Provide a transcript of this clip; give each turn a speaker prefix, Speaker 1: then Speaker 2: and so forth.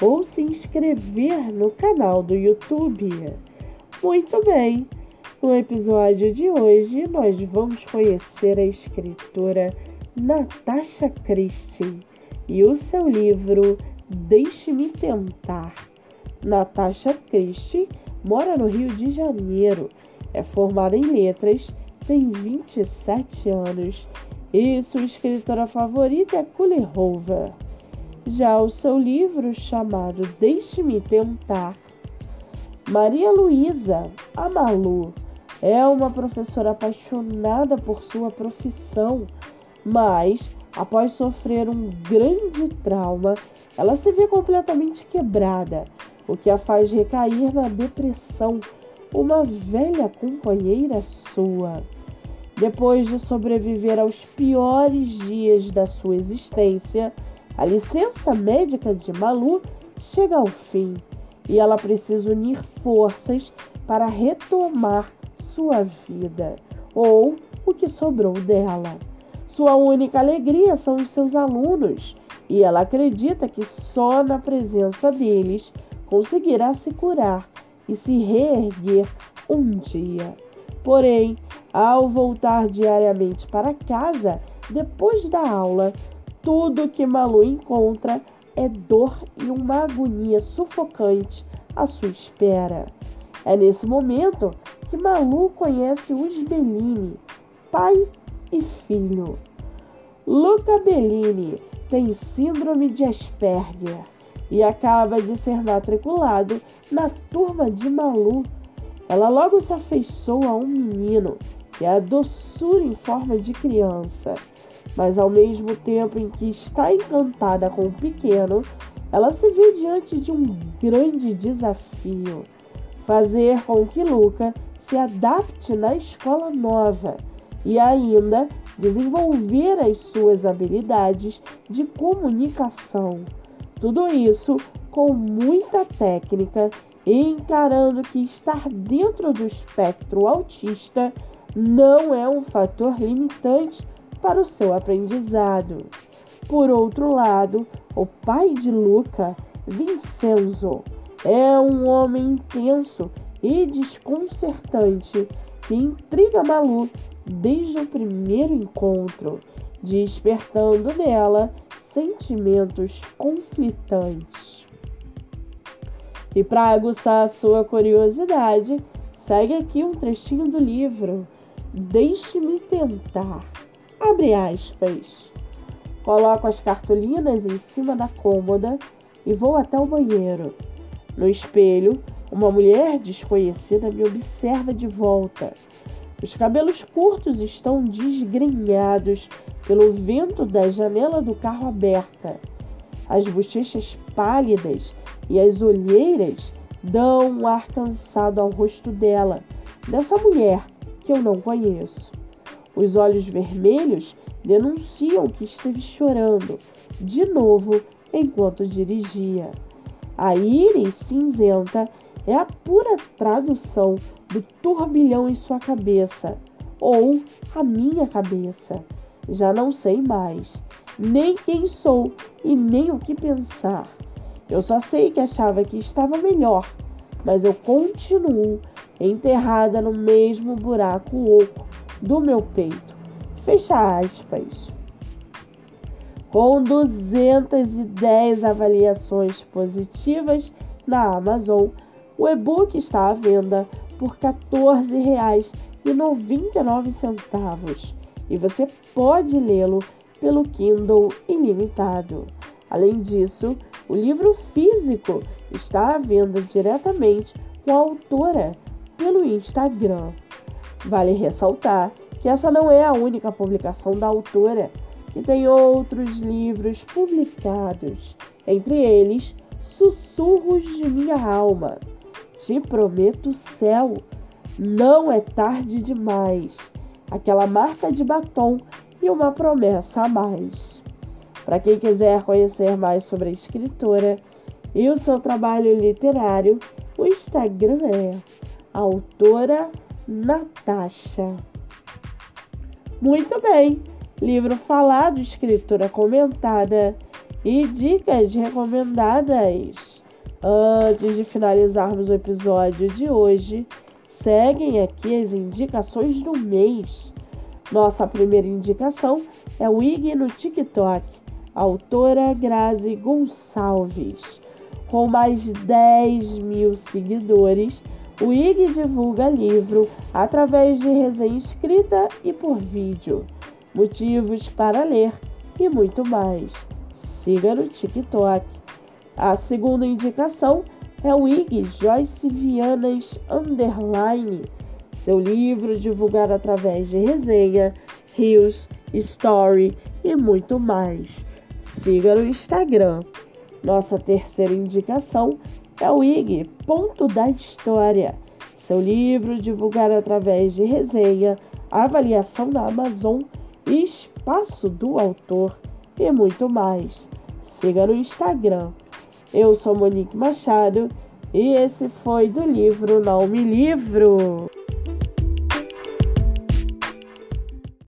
Speaker 1: ou se inscrever no canal do YouTube. Muito bem, no episódio de hoje nós vamos conhecer a escritora Natasha Christie e o seu livro Deixe-me Tentar. Natasha Christie mora no Rio de Janeiro, é formada em letras, tem 27 anos e sua escritora favorita é Hoover. Já o seu livro chamado Deixe-me Tentar, Maria Luísa Amalu é uma professora apaixonada por sua profissão, mas após sofrer um grande trauma, ela se vê completamente quebrada, o que a faz recair na depressão, uma velha companheira sua. Depois de sobreviver aos piores dias da sua existência, a licença médica de Malu chega ao fim e ela precisa unir forças para retomar sua vida ou o que sobrou dela. Sua única alegria são os seus alunos e ela acredita que só na presença deles conseguirá se curar e se reerguer um dia. Porém, ao voltar diariamente para casa, depois da aula, tudo que Malu encontra é dor e uma agonia sufocante à sua espera. É nesse momento que Malu conhece os Bellini, pai e filho. Luca Bellini tem síndrome de Asperger e acaba de ser matriculado na turma de Malu. Ela logo se afeiçoa a um menino que é a doçura em forma de criança mas ao mesmo tempo em que está encantada com o pequeno, ela se vê diante de um grande desafio: fazer com que Luca se adapte na escola nova e ainda desenvolver as suas habilidades de comunicação. Tudo isso com muita técnica e encarando que estar dentro do espectro autista não é um fator limitante para o seu aprendizado. Por outro lado, o pai de Luca, Vincenzo, é um homem intenso e desconcertante que intriga Malu desde o primeiro encontro, despertando nela sentimentos conflitantes. E para aguçar a sua curiosidade, segue aqui um trechinho do livro Deixe-me tentar. Abre aspas. Coloco as cartolinas em cima da cômoda e vou até o banheiro. No espelho, uma mulher desconhecida me observa de volta. Os cabelos curtos estão desgrenhados pelo vento da janela do carro aberta. As bochechas pálidas e as olheiras dão um ar cansado ao rosto dela, dessa mulher que eu não conheço. Os olhos vermelhos denunciam que esteve chorando de novo enquanto dirigia. A íris cinzenta é a pura tradução do turbilhão em sua cabeça, ou a minha cabeça. Já não sei mais, nem quem sou e nem o que pensar. Eu só sei que achava que estava melhor, mas eu continuo enterrada no mesmo buraco oco do meu peito. Fecha aspas. Com 210 avaliações positivas na Amazon, o e-book está à venda por R$ 14,99 e você pode lê-lo pelo Kindle ilimitado. Além disso, o livro físico está à venda diretamente com a autora pelo Instagram. Vale ressaltar que essa não é a única publicação da autora, que tem outros livros publicados, entre eles sussurros de minha alma. Te prometo céu, não é tarde demais. Aquela marca de batom e uma promessa a mais. Para quem quiser conhecer mais sobre a escritora e o seu trabalho literário, o Instagram é autora Natasha. Muito bem, livro falado, escritura comentada e dicas recomendadas. Antes de finalizarmos o episódio de hoje, seguem aqui as indicações do mês. Nossa primeira indicação é o IG no TikTok, autora Grazi Gonçalves. Com mais de 10 mil seguidores, o IG divulga livro através de resenha escrita e por vídeo, motivos para ler e muito mais. Siga no TikTok. A segunda indicação é o IG Joyce Vianas Underline, seu livro divulgado através de resenha, rios, story e muito mais. Siga no Instagram. Nossa terceira indicação é o IG Ponto da História, seu livro divulgado através de resenha, avaliação da Amazon, espaço do autor e muito mais. Siga no Instagram. Eu sou Monique Machado e esse foi do livro Não Me Livro.